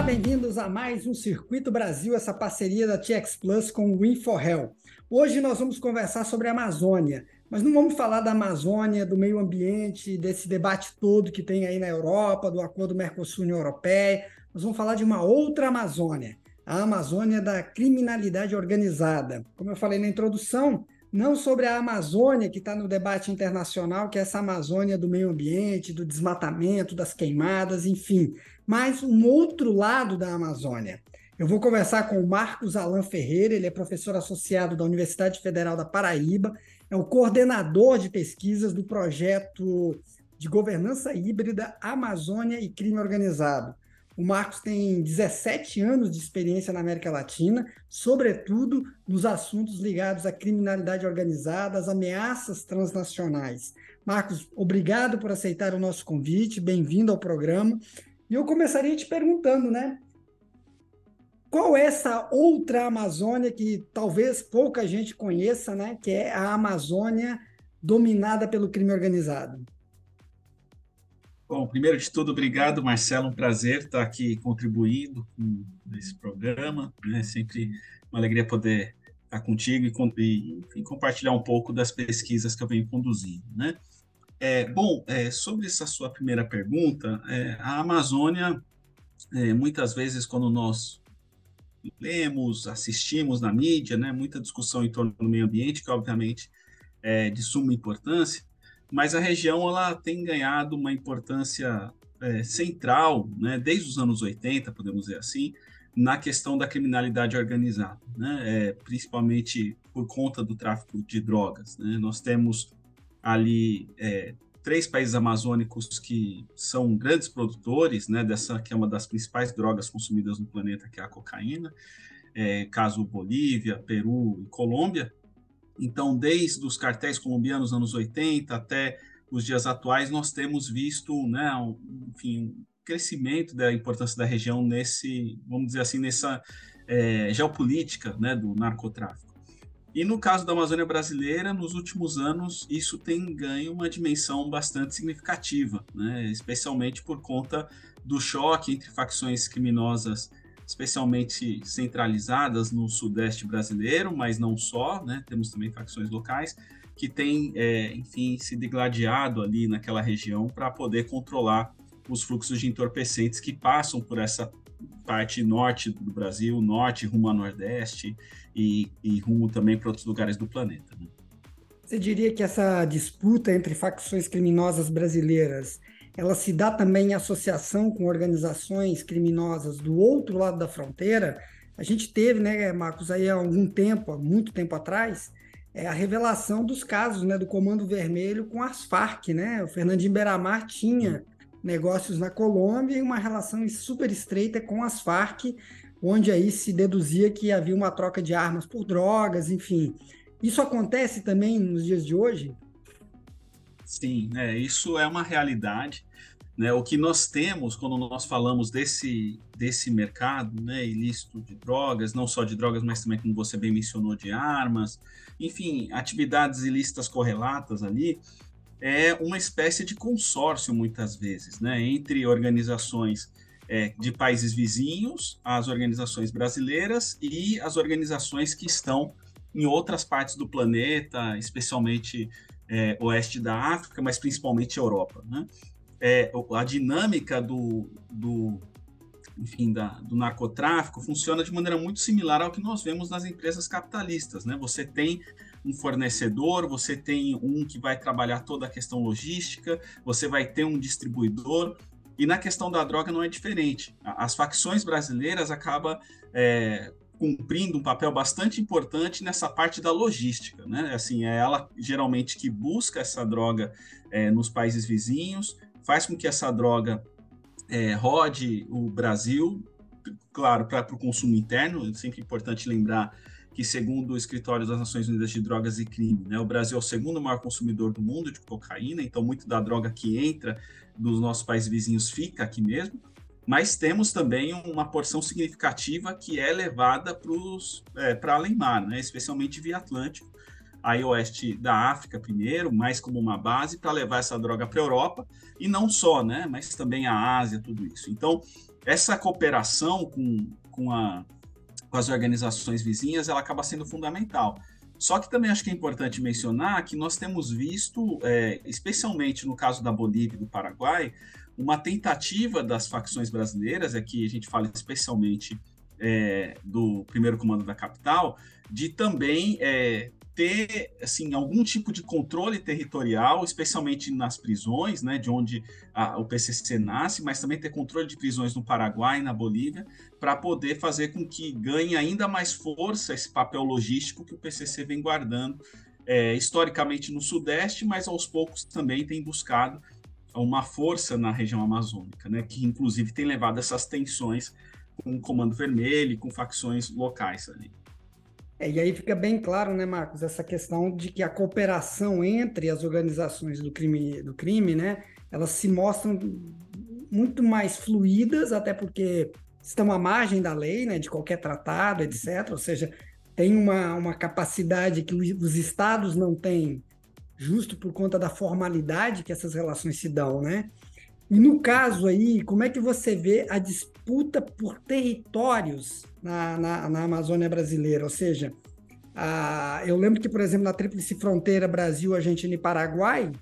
Olá, bem-vindos a mais um Circuito Brasil, essa parceria da TX Plus com o InfoHel. Hoje nós vamos conversar sobre a Amazônia, mas não vamos falar da Amazônia, do meio ambiente, desse debate todo que tem aí na Europa, do acordo Mercosul-União Europeia. Nós vamos falar de uma outra Amazônia, a Amazônia da criminalidade organizada. Como eu falei na introdução, não sobre a Amazônia que está no debate internacional, que é essa Amazônia do meio ambiente, do desmatamento, das queimadas, enfim, mas um outro lado da Amazônia. Eu vou conversar com o Marcos Alan Ferreira, ele é professor associado da Universidade Federal da Paraíba, é o coordenador de pesquisas do projeto de governança híbrida Amazônia e Crime Organizado. O Marcos tem 17 anos de experiência na América Latina, sobretudo nos assuntos ligados à criminalidade organizada, às ameaças transnacionais. Marcos, obrigado por aceitar o nosso convite, bem-vindo ao programa. E eu começaria te perguntando, né? Qual é essa outra Amazônia que talvez pouca gente conheça, né? Que é a Amazônia dominada pelo crime organizado? Bom, primeiro de tudo, obrigado, Marcelo. Um prazer estar aqui contribuindo com esse programa. É sempre uma alegria poder estar contigo e, e, compartilhar um pouco das pesquisas que eu venho conduzindo. Né? É, bom, é, sobre essa sua primeira pergunta, é, a Amazônia, é, muitas vezes, quando nós lemos, assistimos na mídia, né, muita discussão em torno do meio ambiente, que obviamente é de suma importância, mas a região ela tem ganhado uma importância é, central, né, desde os anos 80, podemos dizer assim, na questão da criminalidade organizada, né, é, principalmente por conta do tráfico de drogas. Né? Nós temos ali é, três países amazônicos que são grandes produtores né, dessa que é uma das principais drogas consumidas no planeta, que é a cocaína, é, caso Bolívia, Peru e Colômbia, então, desde os cartéis colombianos anos 80 até os dias atuais, nós temos visto, né, um, enfim, um crescimento da importância da região nesse, vamos dizer assim, nessa é, geopolítica né, do narcotráfico. E no caso da Amazônia brasileira, nos últimos anos, isso tem ganho uma dimensão bastante significativa, né, especialmente por conta do choque entre facções criminosas especialmente centralizadas no sudeste brasileiro, mas não só, né? Temos também facções locais que têm, é, enfim, se degladiado ali naquela região para poder controlar os fluxos de entorpecentes que passam por essa parte norte do Brasil, norte rumo a nordeste e, e rumo também para outros lugares do planeta. Né? Você diria que essa disputa entre facções criminosas brasileiras ela se dá também em associação com organizações criminosas do outro lado da fronteira. A gente teve, né, Marcos, aí há algum tempo, há muito tempo atrás, é a revelação dos casos, né, do Comando Vermelho com as Farc, né? O Fernandinho Beramar tinha negócios na Colômbia e uma relação super estreita com as Farc, onde aí se deduzia que havia uma troca de armas por drogas, enfim. Isso acontece também nos dias de hoje? Sim, é, isso é uma realidade. Né? O que nós temos quando nós falamos desse, desse mercado né, ilícito de drogas, não só de drogas, mas também, como você bem mencionou, de armas, enfim, atividades ilícitas correlatas ali, é uma espécie de consórcio, muitas vezes, né, entre organizações é, de países vizinhos, as organizações brasileiras e as organizações que estão em outras partes do planeta, especialmente é, oeste da África, mas principalmente Europa. Né? É, a dinâmica do, do, enfim, da, do narcotráfico funciona de maneira muito similar ao que nós vemos nas empresas capitalistas. Né? Você tem um fornecedor, você tem um que vai trabalhar toda a questão logística, você vai ter um distribuidor, e na questão da droga não é diferente. As facções brasileiras acabam é, cumprindo um papel bastante importante nessa parte da logística, né? Assim, é ela geralmente que busca essa droga é, nos países vizinhos, faz com que essa droga é, rode o Brasil, claro, para o consumo interno. É sempre importante lembrar que, segundo o Escritório das Nações Unidas de Drogas e Crime, né, o Brasil é o segundo maior consumidor do mundo de cocaína, então muito da droga que entra dos nossos países vizinhos fica aqui mesmo mas temos também uma porção significativa que é levada para é, além mar, né? especialmente via Atlântico, aí oeste da África primeiro, mais como uma base para levar essa droga para a Europa, e não só, né? mas também a Ásia, tudo isso. Então, essa cooperação com, com, a, com as organizações vizinhas, ela acaba sendo fundamental. Só que também acho que é importante mencionar que nós temos visto, é, especialmente no caso da Bolívia e do Paraguai, uma tentativa das facções brasileiras, aqui a gente fala especialmente é, do primeiro comando da capital, de também é, ter assim algum tipo de controle territorial, especialmente nas prisões, né, de onde a, o PCC nasce, mas também ter controle de prisões no Paraguai e na Bolívia, para poder fazer com que ganhe ainda mais força esse papel logístico que o PCC vem guardando é, historicamente no Sudeste, mas aos poucos também tem buscado uma força na região amazônica, né, que inclusive tem levado essas tensões com o Comando Vermelho e com facções locais ali. É, e aí fica bem claro, né, Marcos, essa questão de que a cooperação entre as organizações do crime, do crime, né, elas se mostram muito mais fluídas, até porque estão à margem da lei, né, de qualquer tratado, etc. Ou seja, tem uma, uma capacidade que os estados não têm, justo por conta da formalidade que essas relações se dão, né? E no caso aí, como é que você vê a disputa por territórios na, na, na Amazônia brasileira? Ou seja, a, eu lembro que, por exemplo, na Tríplice Fronteira Brasil, Argentina e Paraguai,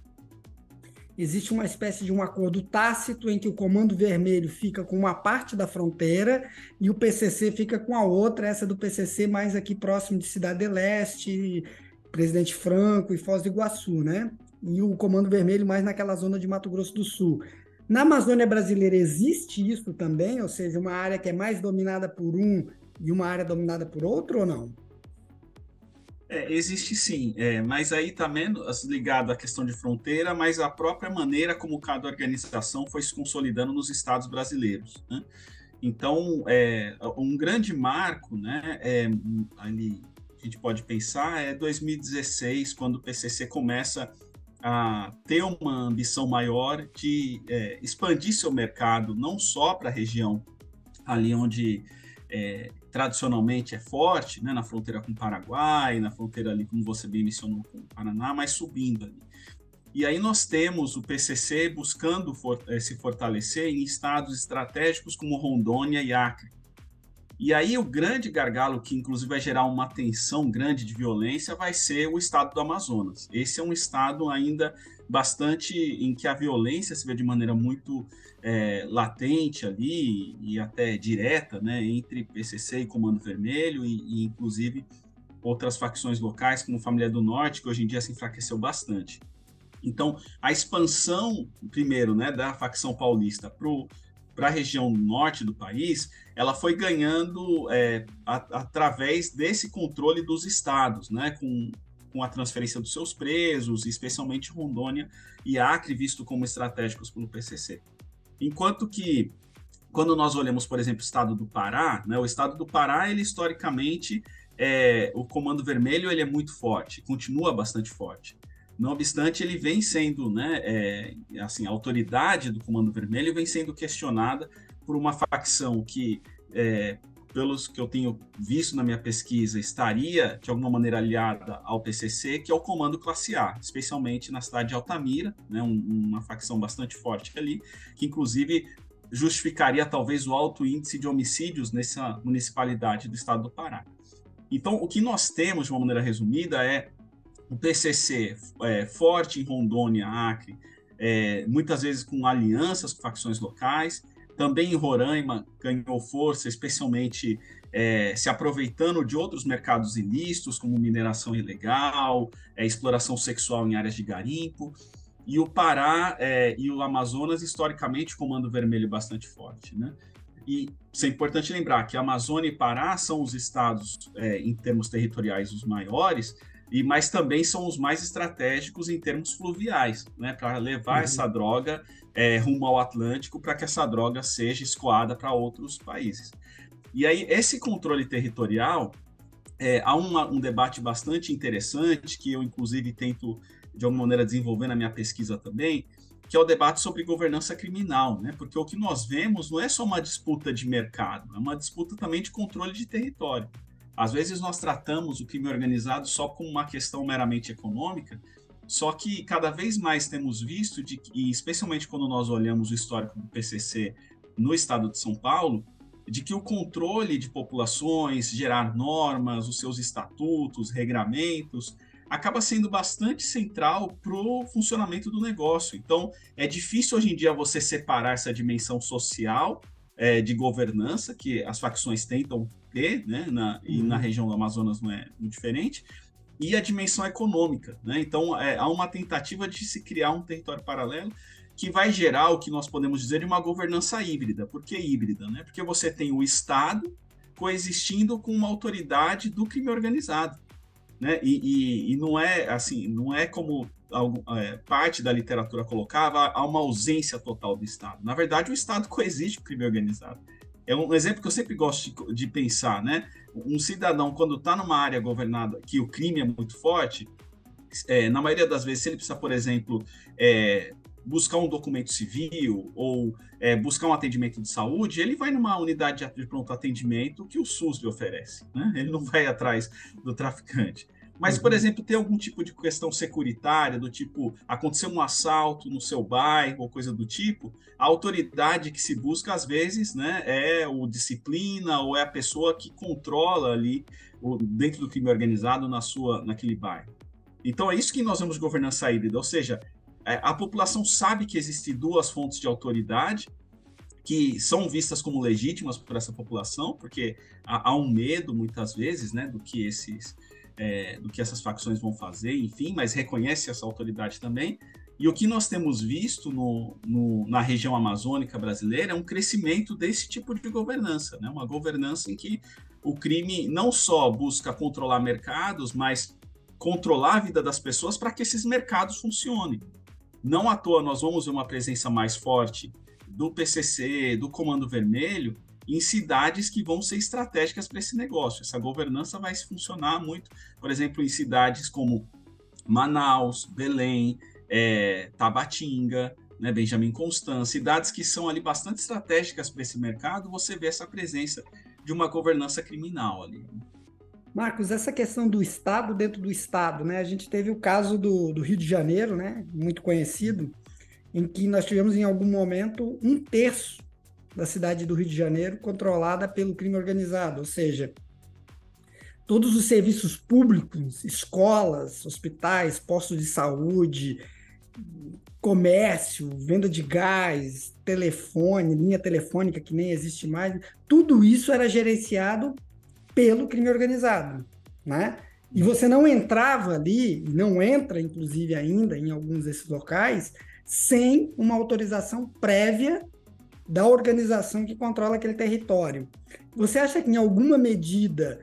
existe uma espécie de um acordo tácito em que o Comando Vermelho fica com uma parte da fronteira e o PCC fica com a outra, essa do PCC mais aqui próximo de Cidade Leste, Presidente Franco e Foz do Iguaçu, né? E o Comando Vermelho mais naquela zona de Mato Grosso do Sul. Na Amazônia brasileira existe isso também, ou seja, uma área que é mais dominada por um e uma área dominada por outro ou não? É, existe sim, é, mas aí está menos ligado à questão de fronteira, mas a própria maneira como cada organização foi se consolidando nos estados brasileiros. Né? Então, é, um grande marco, né, é, ali a gente pode pensar, é 2016, quando o PCC começa a ter uma ambição maior de é, expandir seu mercado, não só para a região ali onde é, tradicionalmente é forte, né, na fronteira com o Paraguai, na fronteira ali, como você bem mencionou, com o Paraná, mas subindo ali. E aí nós temos o PCC buscando for, é, se fortalecer em estados estratégicos como Rondônia e Acre. E aí o grande gargalo, que inclusive vai gerar uma tensão grande de violência, vai ser o estado do Amazonas. Esse é um estado ainda bastante em que a violência se vê de maneira muito é, latente ali e até direta, né, entre PCC e Comando Vermelho e, e inclusive outras facções locais, como Família do Norte, que hoje em dia se enfraqueceu bastante. Então, a expansão, primeiro, né, da facção paulista para a região norte do país ela foi ganhando é, a, através desse controle dos estados, né, com, com a transferência dos seus presos, especialmente Rondônia e Acre, visto como estratégicos pelo PCC. Enquanto que, quando nós olhamos, por exemplo, o estado do Pará, né, o estado do Pará, ele historicamente, é, o Comando Vermelho ele é muito forte, continua bastante forte. Não obstante, ele vem sendo, né, é, assim, a autoridade do Comando Vermelho vem sendo questionada por uma facção que, é, pelos que eu tenho visto na minha pesquisa, estaria de alguma maneira aliada ao PCC, que é o Comando Classe A, especialmente na cidade de Altamira, né, um, uma facção bastante forte ali, que inclusive justificaria talvez o alto índice de homicídios nessa municipalidade do estado do Pará. Então, o que nós temos, de uma maneira resumida, é o PCC é, forte em Rondônia, Acre, é, muitas vezes com alianças com facções locais, também em Roraima ganhou força, especialmente é, se aproveitando de outros mercados ilícitos, como mineração ilegal, é, exploração sexual em áreas de garimpo. E o Pará é, e o Amazonas, historicamente, comando vermelho bastante forte. Né? E isso é importante lembrar que Amazônia e Pará são os estados, é, em termos territoriais, os maiores, e mas também são os mais estratégicos em termos fluviais, né, para levar uhum. essa droga é, rumo ao Atlântico para que essa droga seja escoada para outros países. E aí, esse controle territorial, é, há uma, um debate bastante interessante, que eu, inclusive, tento, de alguma maneira, desenvolver na minha pesquisa também, que é o debate sobre governança criminal, né? Porque o que nós vemos não é só uma disputa de mercado, é uma disputa também de controle de território. Às vezes nós tratamos o crime organizado só como uma questão meramente econômica, só que cada vez mais temos visto, de, e especialmente quando nós olhamos o histórico do PCC no estado de São Paulo de que o controle de populações, gerar normas, os seus estatutos, regramentos, acaba sendo bastante central para o funcionamento do negócio. Então, é difícil hoje em dia você separar essa dimensão social é, de governança, que as facções tentam ter, né, na, e na uhum. região do Amazonas não é muito diferente, e a dimensão econômica. Né? Então, é, há uma tentativa de se criar um território paralelo que vai gerar o que nós podemos dizer de uma governança híbrida. Por que híbrida? Né? Porque você tem o Estado coexistindo com uma autoridade do crime organizado. Né? E, e, e não é assim, não é como parte da literatura colocava, há uma ausência total do Estado. Na verdade, o Estado coexiste com o crime organizado. É um exemplo que eu sempre gosto de, de pensar, né? Um cidadão, quando está numa área governada que o crime é muito forte, é, na maioria das vezes, se ele precisa, por exemplo, é, buscar um documento civil ou é, buscar um atendimento de saúde, ele vai numa unidade de pronto atendimento que o SUS lhe oferece. Né? Ele não vai atrás do traficante. Mas, por uhum. exemplo, tem algum tipo de questão securitária, do tipo, aconteceu um assalto no seu bairro ou coisa do tipo, a autoridade que se busca, às vezes, né, é o disciplina ou é a pessoa que controla ali, o, dentro do crime organizado, na sua, naquele bairro. Então, é isso que nós vemos governança híbrida, ou seja, é, a população sabe que existem duas fontes de autoridade que são vistas como legítimas por essa população, porque há, há um medo muitas vezes, né, do que esses é, do que essas facções vão fazer, enfim, mas reconhece essa autoridade também. E o que nós temos visto no, no, na região amazônica brasileira é um crescimento desse tipo de governança, né? uma governança em que o crime não só busca controlar mercados, mas controlar a vida das pessoas para que esses mercados funcionem. Não à toa nós vamos ver uma presença mais forte do PCC, do Comando Vermelho, em cidades que vão ser estratégicas para esse negócio. Essa governança vai funcionar muito, por exemplo, em cidades como Manaus, Belém, é, Tabatinga, né, Benjamin Constant, cidades que são ali bastante estratégicas para esse mercado, você vê essa presença de uma governança criminal ali. Marcos, essa questão do Estado dentro do Estado, né? A gente teve o caso do, do Rio de Janeiro, né? Muito conhecido, em que nós tivemos em algum momento um terço da cidade do Rio de Janeiro controlada pelo crime organizado, ou seja, todos os serviços públicos, escolas, hospitais, postos de saúde, comércio, venda de gás, telefone, linha telefônica que nem existe mais, tudo isso era gerenciado pelo crime organizado, né? E você não entrava ali, não entra inclusive ainda em alguns desses locais, sem uma autorização prévia da organização que controla aquele território. Você acha que em alguma medida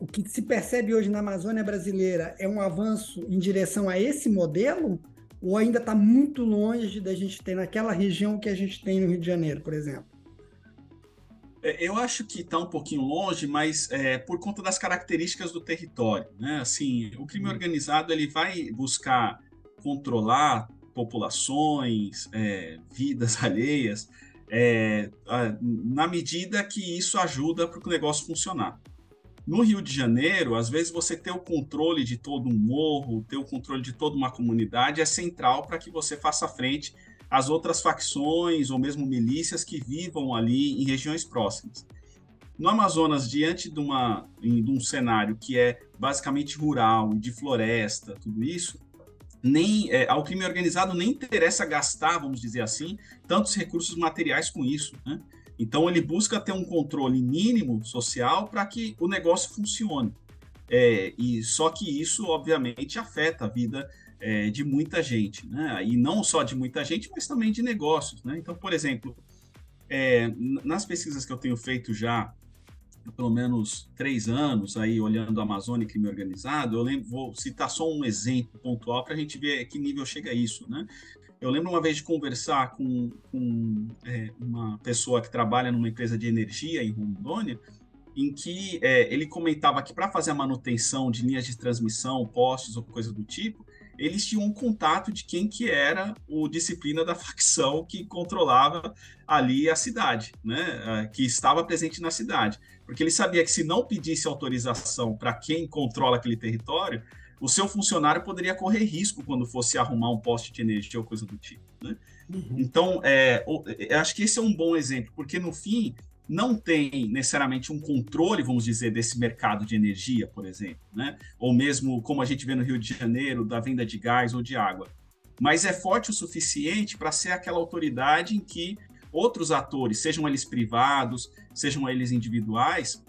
o que se percebe hoje na Amazônia brasileira é um avanço em direção a esse modelo? Ou ainda está muito longe da gente ter naquela região que a gente tem no Rio de Janeiro, por exemplo? É, eu acho que está um pouquinho longe, mas é, por conta das características do território, né? Assim, o crime uhum. organizado ele vai buscar controlar populações, é, vidas alheias, é, na medida que isso ajuda para o negócio funcionar. No Rio de Janeiro, às vezes você ter o controle de todo um morro, ter o controle de toda uma comunidade é central para que você faça frente as outras facções ou mesmo milícias que vivam ali em regiões próximas. No Amazonas, diante de, uma, de um cenário que é basicamente rural, de floresta, tudo isso, nem é, ao crime organizado nem interessa gastar, vamos dizer assim, tantos recursos materiais com isso. Né? Então ele busca ter um controle mínimo social para que o negócio funcione. É, e só que isso obviamente afeta a vida é, de muita gente, né? E não só de muita gente, mas também de negócios, né? Então, por exemplo, é, nas pesquisas que eu tenho feito já pelo menos três anos aí olhando a Amazônia e crime organizado, eu lembro, vou citar só um exemplo pontual para a gente ver que nível chega isso, né? Eu lembro uma vez de conversar com, com é, uma pessoa que trabalha numa empresa de energia em Rondônia, em que é, ele comentava que para fazer a manutenção de linhas de transmissão, postes ou coisa do tipo, eles tinham um contato de quem que era o disciplina da facção que controlava ali a cidade, né? que estava presente na cidade. Porque ele sabia que se não pedisse autorização para quem controla aquele território, o seu funcionário poderia correr risco quando fosse arrumar um poste de energia ou coisa do tipo. Né? Uhum. Então, é, eu acho que esse é um bom exemplo, porque no fim não tem necessariamente um controle, vamos dizer, desse mercado de energia, por exemplo, né? ou mesmo como a gente vê no Rio de Janeiro, da venda de gás ou de água. Mas é forte o suficiente para ser aquela autoridade em que outros atores, sejam eles privados, sejam eles individuais,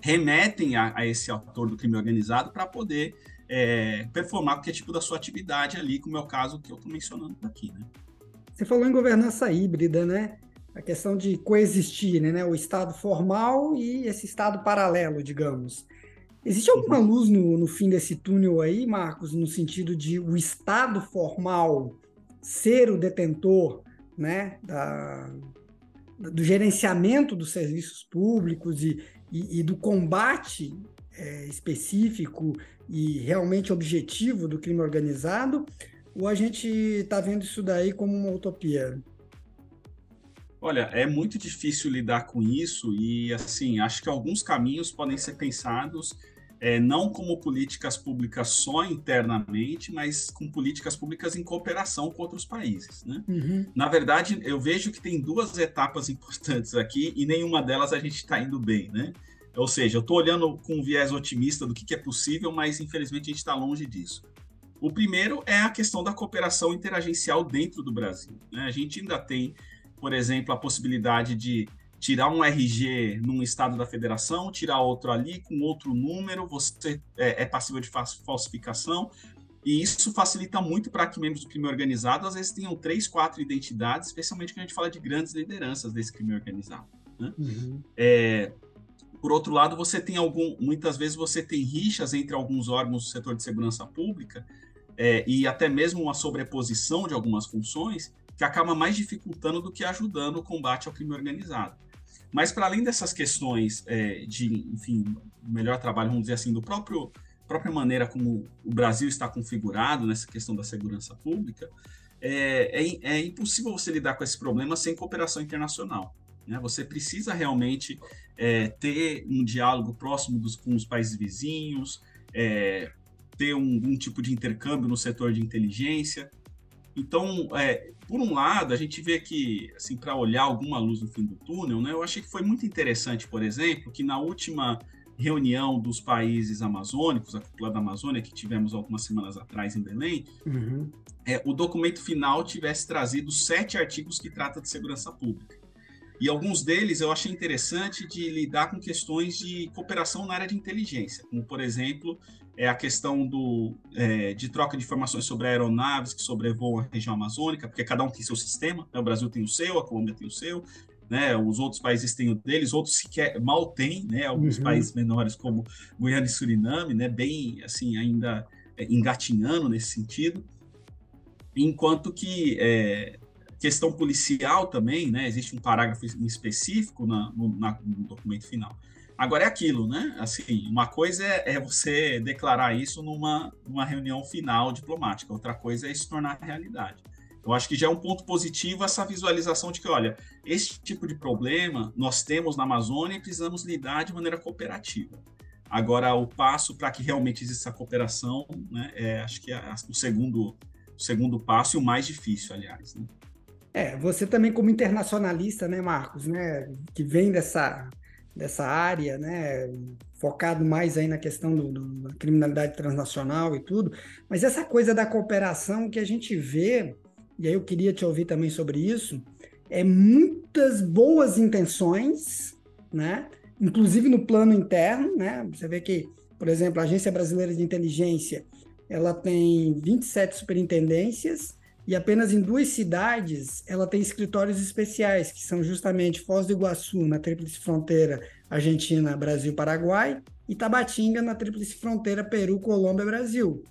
remetem a, a esse ator do crime organizado para poder é, performar qualquer tipo da sua atividade ali, como é o caso que eu estou mencionando aqui. Né? Você falou em governança híbrida, né? A questão de coexistir, né? O Estado formal e esse Estado paralelo, digamos. Existe alguma uhum. luz no, no fim desse túnel aí, Marcos, no sentido de o Estado formal ser o detentor né, da, do gerenciamento dos serviços públicos e, e, e do combate é, específico e realmente objetivo do crime organizado, ou a gente está vendo isso daí como uma utopia? Olha, é muito difícil lidar com isso e, assim, acho que alguns caminhos podem ser pensados é, não como políticas públicas só internamente, mas com políticas públicas em cooperação com outros países. Né? Uhum. Na verdade, eu vejo que tem duas etapas importantes aqui e nenhuma delas a gente está indo bem. Né? Ou seja, eu estou olhando com um viés otimista do que, que é possível, mas infelizmente a gente está longe disso. O primeiro é a questão da cooperação interagencial dentro do Brasil. Né? A gente ainda tem, por exemplo, a possibilidade de tirar um RG num estado da federação, tirar outro ali com outro número, você é, é passível de falsificação, e isso facilita muito para que membros do crime organizado às vezes tenham três, quatro identidades, especialmente quando a gente fala de grandes lideranças desse crime organizado. Né? Uhum. É, por outro lado, você tem algum, muitas vezes você tem rixas entre alguns órgãos do setor de segurança pública é, e até mesmo uma sobreposição de algumas funções que acaba mais dificultando do que ajudando o combate ao crime organizado. Mas para além dessas questões é, de, enfim, melhor trabalho, vamos dizer assim, do próprio própria maneira como o Brasil está configurado nessa questão da segurança pública, é, é, é impossível você lidar com esse problema sem cooperação internacional. Né? Você precisa realmente é, ter um diálogo próximo dos, com os países vizinhos, é, ter um, um, tipo de intercâmbio no setor de inteligência. Então, é, por um lado, a gente vê que, assim, para olhar alguma luz no fim do túnel, né, eu achei que foi muito interessante, por exemplo, que na última reunião dos países amazônicos, a cúpula da Amazônia, que tivemos algumas semanas atrás em Belém, uhum. é, o documento final tivesse trazido sete artigos que tratam de segurança pública. E alguns deles eu achei interessante de lidar com questões de cooperação na área de inteligência, como, por exemplo, é a questão do, é, de troca de informações sobre aeronaves que sobrevoam a região amazônica, porque cada um tem seu sistema, né? o Brasil tem o seu, a Colômbia tem o seu, né? os outros países têm o deles, outros sequer mal têm, né? alguns uhum. países menores como Guiana e Suriname, né? bem assim, ainda é, engatinhando nesse sentido, enquanto que é, questão policial também, né? Existe um parágrafo específico na, no, na, no, documento final. Agora é aquilo, né? Assim, uma coisa é, é, você declarar isso numa, numa reunião final diplomática, outra coisa é se tornar realidade. Eu acho que já é um ponto positivo essa visualização de que, olha, esse tipo de problema nós temos na Amazônia e precisamos lidar de maneira cooperativa. Agora, o passo para que realmente exista cooperação, né, é, acho que é o segundo, o segundo passo e o mais difícil, aliás. Né? É, você também como internacionalista, né, Marcos, né, que vem dessa, dessa área, né, focado mais aí na questão do, do, da criminalidade transnacional e tudo, mas essa coisa da cooperação que a gente vê, e aí eu queria te ouvir também sobre isso, é muitas boas intenções, né, inclusive no plano interno, né, você vê que, por exemplo, a Agência Brasileira de Inteligência, ela tem 27 superintendências, e apenas em duas cidades ela tem escritórios especiais, que são justamente Foz do Iguaçu, na tríplice fronteira Argentina, Brasil, Paraguai, e Tabatinga, na tríplice fronteira Peru, Colômbia, Brasil.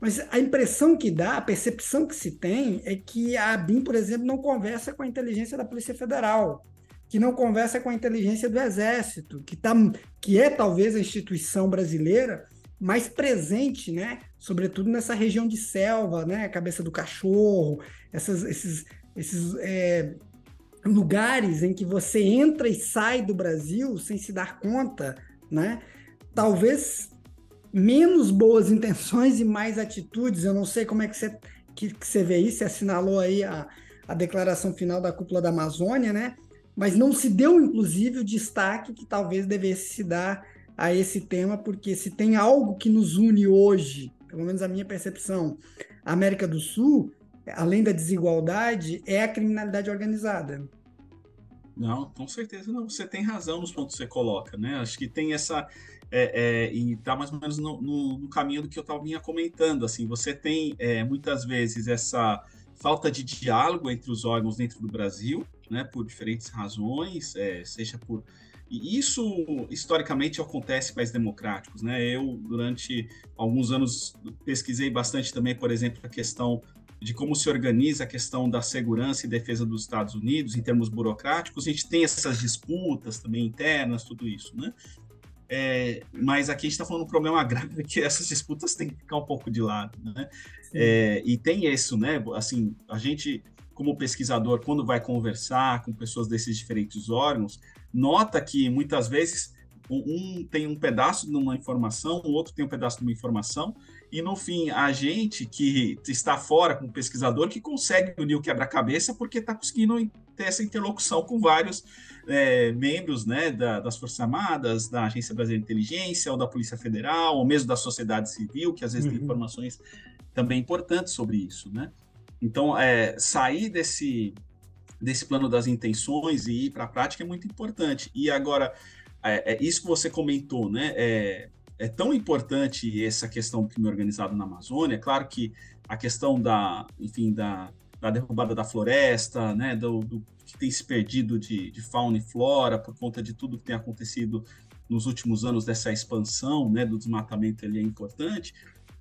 Mas a impressão que dá, a percepção que se tem, é que a ABIN, por exemplo, não conversa com a inteligência da Polícia Federal, que não conversa com a inteligência do Exército, que, tá, que é talvez a instituição brasileira mais presente, né? Sobretudo nessa região de selva, né? Cabeça do cachorro, essas, esses, esses é, lugares em que você entra e sai do Brasil sem se dar conta, né? Talvez menos boas intenções e mais atitudes. Eu não sei como é que você, que, que você vê isso, você assinalou aí a, a declaração final da cúpula da Amazônia, né? Mas não se deu, inclusive, o destaque que talvez devesse se dar a esse tema, porque se tem algo que nos une hoje, pelo menos a minha percepção, a América do Sul, além da desigualdade, é a criminalidade organizada. Não, com certeza não. Você tem razão nos pontos que você coloca, né? Acho que tem essa. É, é, e está mais ou menos no, no, no, caminho do que eu estava vinha comentando. Assim, você tem é, muitas vezes essa falta de diálogo entre os órgãos dentro do Brasil, né? Por diferentes razões, é, seja por e isso, historicamente, acontece em países democráticos. Né? Eu, durante alguns anos, pesquisei bastante também, por exemplo, a questão de como se organiza a questão da segurança e defesa dos Estados Unidos em termos burocráticos. A gente tem essas disputas também internas, tudo isso. Né? É, mas aqui a gente está falando um problema grave que essas disputas têm que ficar um pouco de lado. Né? É, e tem isso, né? Assim, a gente como pesquisador, quando vai conversar com pessoas desses diferentes órgãos, nota que muitas vezes um tem um pedaço de uma informação, o outro tem um pedaço de uma informação, e no fim, a gente que está fora como pesquisador que consegue unir o quebra-cabeça porque está conseguindo ter essa interlocução com vários é, membros né, da, das Forças Armadas, da Agência Brasileira de Inteligência, ou da Polícia Federal, ou mesmo da sociedade civil, que às vezes uhum. tem informações também importantes sobre isso, né? Então, é, sair desse, desse plano das intenções e ir para a prática é muito importante. E agora, é, é, isso que você comentou, né? É, é tão importante essa questão do crime organizado na Amazônia. É claro que a questão da, enfim, da, da derrubada da floresta, né? Do, do que tem se perdido de, de fauna e flora por conta de tudo que tem acontecido nos últimos anos dessa expansão, né? Do desmatamento ele é importante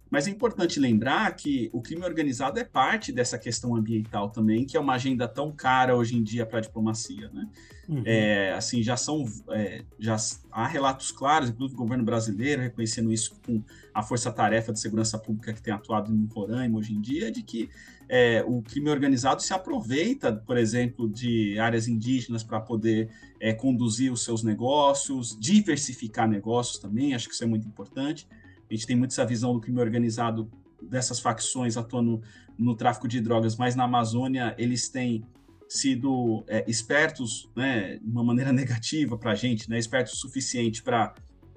mas é importante lembrar que o crime organizado é parte dessa questão ambiental também, que é uma agenda tão cara hoje em dia para a diplomacia, né? Uhum. É, assim, já são, é, já há relatos claros, inclusive do governo brasileiro reconhecendo isso com a força-tarefa de segurança pública que tem atuado em Roraima hoje em dia, de que é, o crime organizado se aproveita, por exemplo, de áreas indígenas para poder é, conduzir os seus negócios, diversificar negócios também, acho que isso é muito importante. A gente tem muito essa visão do crime organizado dessas facções atuando no tráfico de drogas, mas na Amazônia eles têm sido é, espertos, né, de uma maneira negativa para a gente, né, espertos o suficiente para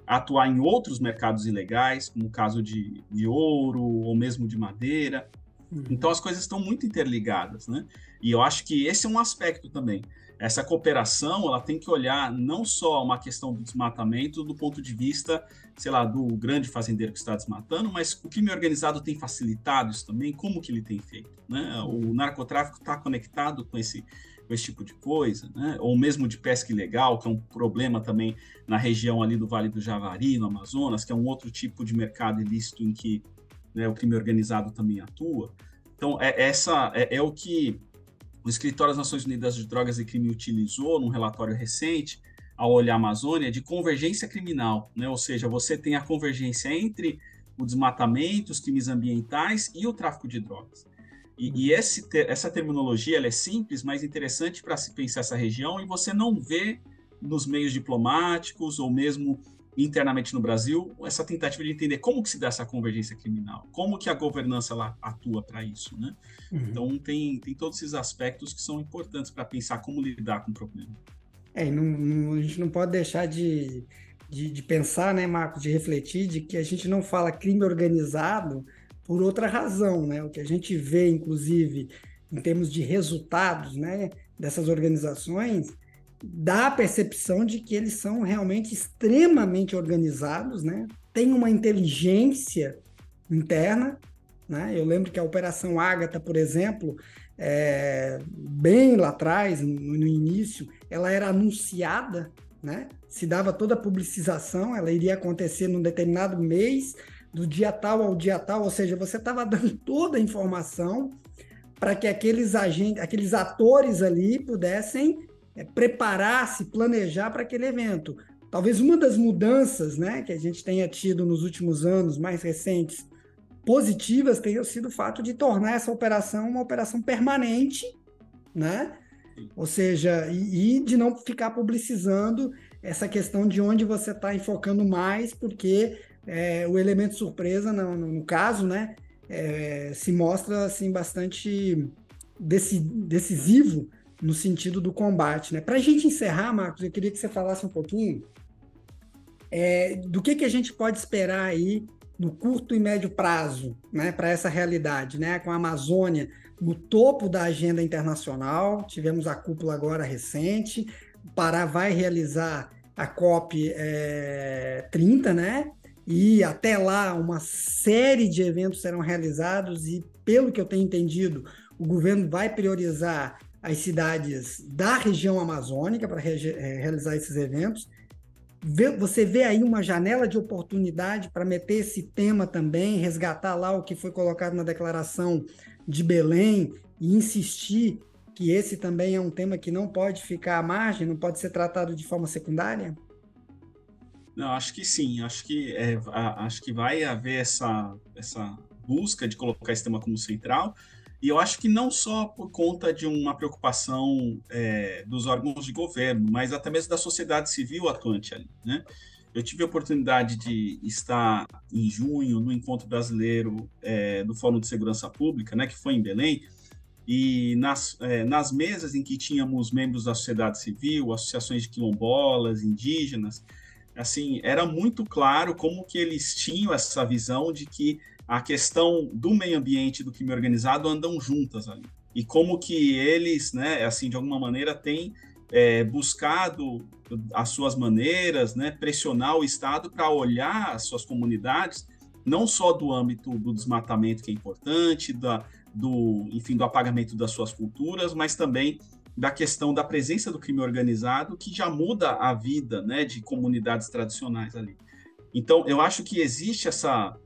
atuar em outros mercados ilegais, como o caso de, de ouro ou mesmo de madeira. Uhum. Então as coisas estão muito interligadas, né? E eu acho que esse é um aspecto também essa cooperação ela tem que olhar não só uma questão do desmatamento do ponto de vista, sei lá, do grande fazendeiro que está desmatando, mas o crime organizado tem facilitado isso também, como que ele tem feito, né? O narcotráfico está conectado com esse, com esse tipo de coisa, né? Ou mesmo de pesca ilegal, que é um problema também na região ali do Vale do Javari, no Amazonas, que é um outro tipo de mercado ilícito em que né, o crime organizado também atua. Então, é, essa é, é o que o Escritório das Nações Unidas de Drogas e Crime utilizou num relatório recente, ao olhar a Amazônia, de convergência criminal, né? ou seja, você tem a convergência entre o desmatamento, os crimes ambientais e o tráfico de drogas. E, e esse, essa terminologia ela é simples, mas interessante para se pensar essa região, e você não vê nos meios diplomáticos ou mesmo internamente no Brasil essa tentativa de entender como que se dá essa convergência criminal, como que a governança lá atua para isso, né? Uhum. Então tem, tem todos esses aspectos que são importantes para pensar como lidar com o problema. É, não, não, a gente não pode deixar de, de, de, pensar, né, Marcos, de refletir de que a gente não fala crime organizado por outra razão, né? O que a gente vê, inclusive, em termos de resultados, né, dessas organizações dá a percepção de que eles são realmente extremamente organizados, né? Tem uma inteligência interna, né? Eu lembro que a Operação Ágata, por exemplo, é, bem lá atrás, no, no, início, ela era anunciada, né? Se dava toda a publicização, ela iria acontecer num determinado mês, do dia tal ao dia tal, ou seja, você estava dando toda a informação para que aqueles agentes, aqueles atores ali pudessem é, preparar-se, planejar para aquele evento. Talvez uma das mudanças né, que a gente tenha tido nos últimos anos mais recentes, positivas, tenha sido o fato de tornar essa operação uma operação permanente, né? Ou seja, e, e de não ficar publicizando essa questão de onde você está enfocando mais, porque é, o elemento surpresa, no, no, caso, né, é, se mostra assim bastante decisivo no sentido do combate. Né? Para a gente encerrar, Marcos, eu queria que você falasse um pouquinho é, do que, que a gente pode esperar aí no curto e médio prazo né, para essa realidade, né? com a Amazônia no topo da agenda internacional, tivemos a cúpula agora recente, o Pará vai realizar a COP é, 30, né? E até lá uma série de eventos serão realizados e, pelo que eu tenho entendido, o governo vai priorizar as cidades da região amazônica para re é, realizar esses eventos. Você vê aí uma janela de oportunidade para meter esse tema também, resgatar lá o que foi colocado na declaração de Belém e insistir que esse também é um tema que não pode ficar à margem, não pode ser tratado de forma secundária? Não, acho que sim, acho que, é, acho que vai haver essa, essa busca de colocar esse tema como central, e eu acho que não só por conta de uma preocupação é, dos órgãos de governo, mas até mesmo da sociedade civil atuante ali, né? Eu tive a oportunidade de estar em junho no encontro brasileiro é, do Fórum de Segurança Pública, né, que foi em Belém, e nas, é, nas mesas em que tínhamos membros da sociedade civil, associações de quilombolas, indígenas, assim, era muito claro como que eles tinham essa visão de que a questão do meio ambiente e do crime organizado andam juntas ali. E como que eles, né, assim, de alguma maneira, têm é, buscado as suas maneiras, né, pressionar o Estado para olhar as suas comunidades, não só do âmbito do desmatamento, que é importante, da, do, enfim, do apagamento das suas culturas, mas também da questão da presença do crime organizado, que já muda a vida né, de comunidades tradicionais ali. Então, eu acho que existe essa.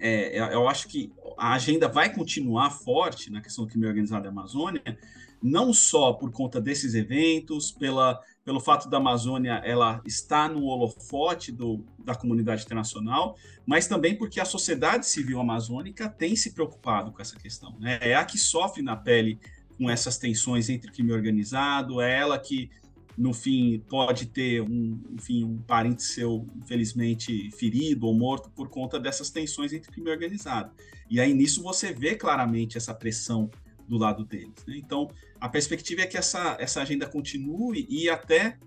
É, eu acho que a agenda vai continuar forte na questão do crime organizado da Amazônia, não só por conta desses eventos, pela, pelo fato da Amazônia ela estar no holofote do, da comunidade internacional, mas também porque a sociedade civil amazônica tem se preocupado com essa questão. Né? É a que sofre na pele com essas tensões entre crime organizado, é ela que no fim pode ter um, enfim, um parente seu infelizmente ferido ou morto por conta dessas tensões entre crime organizado. E aí nisso você vê claramente essa pressão do lado deles. Né? Então, a perspectiva é que essa, essa agenda continue e até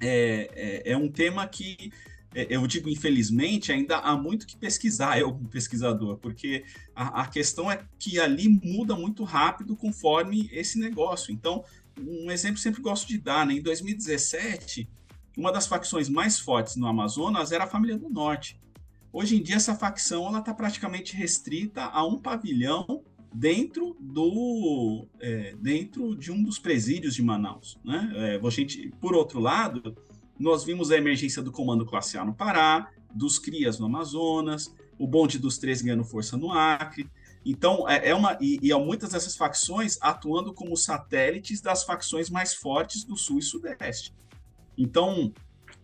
é, é, é um tema que é, eu digo infelizmente, ainda há muito que pesquisar, eu como pesquisador, porque a, a, questão é que ali muda muito rápido conforme esse negócio. Então, um exemplo sempre gosto de dar, né? em 2017, uma das facções mais fortes no Amazonas era a família do Norte. Hoje em dia, essa facção está praticamente restrita a um pavilhão dentro do é, dentro de um dos presídios de Manaus. Né? É, gente, por outro lado, nós vimos a emergência do Comando Classe A no Pará, dos CRIAS no Amazonas, o bonde dos três ganhando força no Acre. Então, é, é uma e, e há muitas dessas facções atuando como satélites das facções mais fortes do Sul e Sudeste. Então,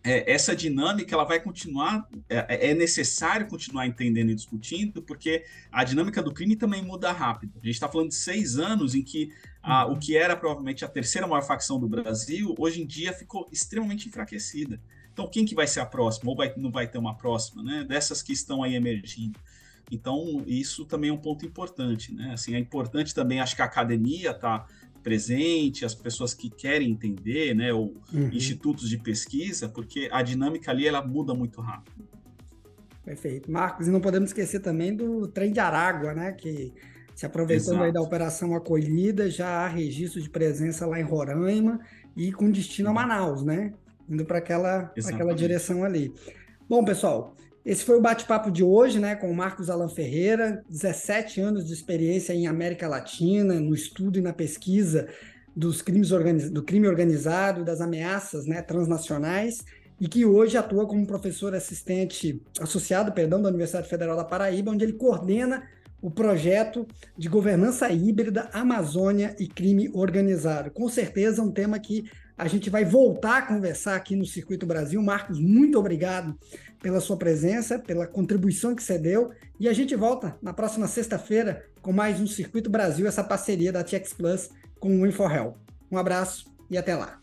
é, essa dinâmica ela vai continuar, é, é, é, necessário continuar entendendo e discutindo, porque a dinâmica do crime também muda rápido. A gente está falando de seis anos em que a, o que era provavelmente a terceira maior facção do Brasil, hoje em dia ficou extremamente enfraquecida. Então, quem que vai ser a próxima? Ou vai, não vai ter uma próxima, né? Dessas que estão aí emergindo. Então, isso também é um ponto importante, né? Assim, é importante também, acho que a academia está presente, as pessoas que querem entender, né, ou uhum. institutos de pesquisa, porque a dinâmica ali ela muda muito rápido. Perfeito. Marcos, e não podemos esquecer também do trem de Aragua, né, que se aproveitando Exato. aí da operação acolhida, já há registro de presença lá em Roraima e com destino a Manaus, né, indo para aquela, aquela direção ali. Bom, pessoal, esse foi o bate-papo de hoje, né, com o Marcos Alan Ferreira, 17 anos de experiência em América Latina, no estudo e na pesquisa dos crimes organiz... do crime organizado, das ameaças né, transnacionais, e que hoje atua como professor assistente associado, perdão, da Universidade Federal da Paraíba, onde ele coordena o projeto de governança híbrida Amazônia e crime organizado. Com certeza um tema que a gente vai voltar a conversar aqui no Circuito Brasil. Marcos, muito obrigado pela sua presença, pela contribuição que você deu. E a gente volta na próxima sexta-feira com mais um Circuito Brasil, essa parceria da TX Plus com o InfoHelp. Um abraço e até lá.